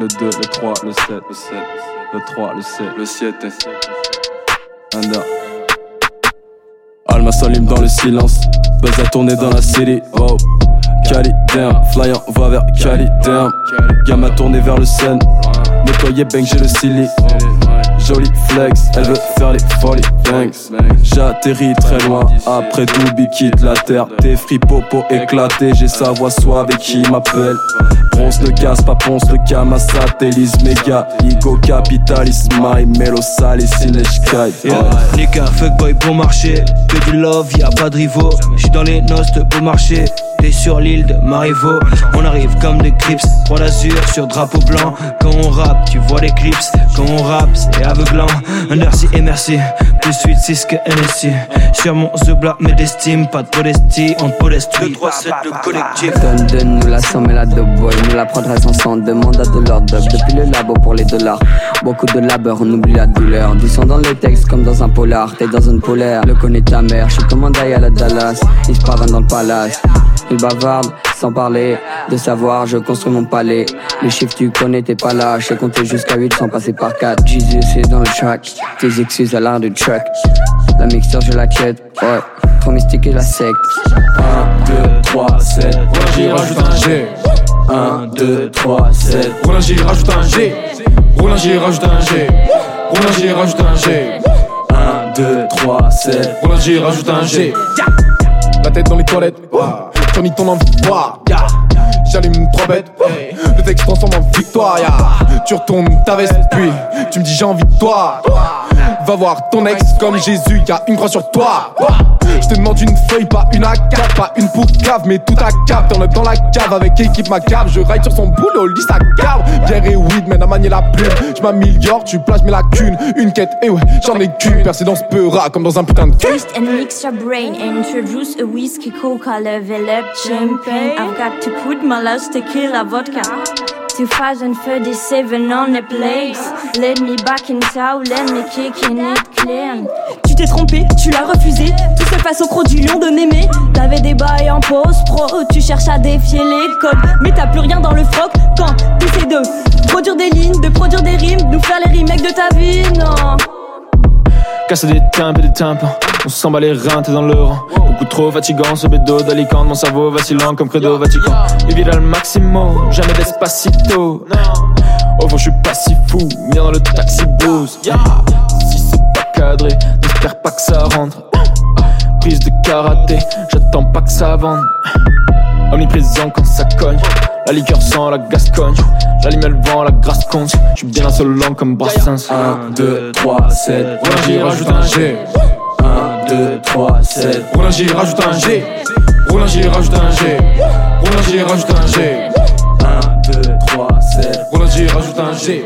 Le 2, le 3, le 7, le 7, le 3, le 7, le 7. Anda. Alma s'allume dans le silence. Buzz a tourné dans la city. Oh. Cali, damn. On va vers Cali, damn. Gamma tourné vers le Seine. Nettoyer bang, j'ai le silly. Jolie flex, elle veut faire les folies, thanks. J'atterris très loin, après Doobie quitte la terre. Tes popo éclaté, j'ai sa voix suave et qui m'appelle. Bronze le gaz, pas ponce le cam, satellise méga. Ego capitaliste, my melo salis, sky. Yeah. Nika, fuckboy, bon marché. Que du love, y a pas de rivaux. J'suis dans les noces de beau marché. T'es sur l'île de Marivaux. On arrive comme des clips, trois d'azur sur drapeau blanc. Quand on rappe, tu vois les clips. Quand on rappe, c'est aveuglant. Un merci et merci. Plus 8, 6 que NSC. Sur mon zebla, mais d'estime, pas de modestie. On podeste 2, 3, 7, le collectif. Donne de nous la somme et la dope boy. Nous la prendrons ensemble. Demande à de l'ordre depuis le labo pour les dollars. Beaucoup de labeur, on oublie la douleur. Du son dans les textes comme dans un polar. T'es dans une polaire, le connaît ta mère. J'suis comme un à la Dallas. Il se dans le palace. Il bavarde sans parler de savoir, je construis mon palais. Les chiffres tu connais, t'es pas là. J'ai compté jusqu'à 8 sans passer par 4. Jesus est dans le track, tes excuses à l'art du track. La mixture, je la quête, ouais. Trop mystique et la secte. 1, 2, 3, 7. Roulin rajoute un G. 1, 2, 3, 7. Roulin rajoute un G. Roulin rajoute un G. Roulin rajoute un G. 1, 2, 3, 7. Roulin rajoute un G. La tête dans les toilettes. Ton envie. J'allume trois bêtes. Le texte transforme en victoire. Tu retournes ta veste, puis tu me dis j'ai envie de toi. Va voir ton ex comme Jésus, y a une croix sur toi. Je te demande une feuille, pas une AK, pas une cave, mais tout à cap. T'en dans la cave avec équipe cave Je ride sur son boulot, lis sa cave. Et weed, mène à manier la plume. Je m'améliore, tu plages mes lacunes. Une quête, et ouais, j'en ai qu'une. Percé dans ce peura comme dans un putain de Twist and mix your brain. Introduce a whiskey, coca, level up, champagne. I've got to put my last tequila vodka. 2037 on the place. Let me back in town, let me kick it clean. Tu t'es trompé, tu l'as refusé. Tout se passe au croc du lion de mémé. T'avais des bails en post pro, tu cherches à défier les codes. Mais Casser des tympes et des tympans. On s'en bat les reins, t'es dans le rang. Beaucoup trop fatigant, ce bédo d'Alicante. Mon cerveau vacillant comme Credo Vatican. Et vide le maximum, jamais d'espacito. Au fond, je suis pas si fou. Viens dans le taxi blues. Si c'est pas cadré, n'espère pas que ça rentre. Prise de karaté, j'attends pas que ça vende. Omniprésent quand ça cogne. La liqueur sans la Gascogne. J'allume le vent, la grasse compte. J'suis bien insolent comme Brassens. 1, 2, 3, 7. Roulin rajoute un G. 1, 2, 3, 7. Roulin rajoute un G. Roulin rajoute un G. Roulin rajoute un G. 1, 2, 3, 7. Roulin rajoute un G.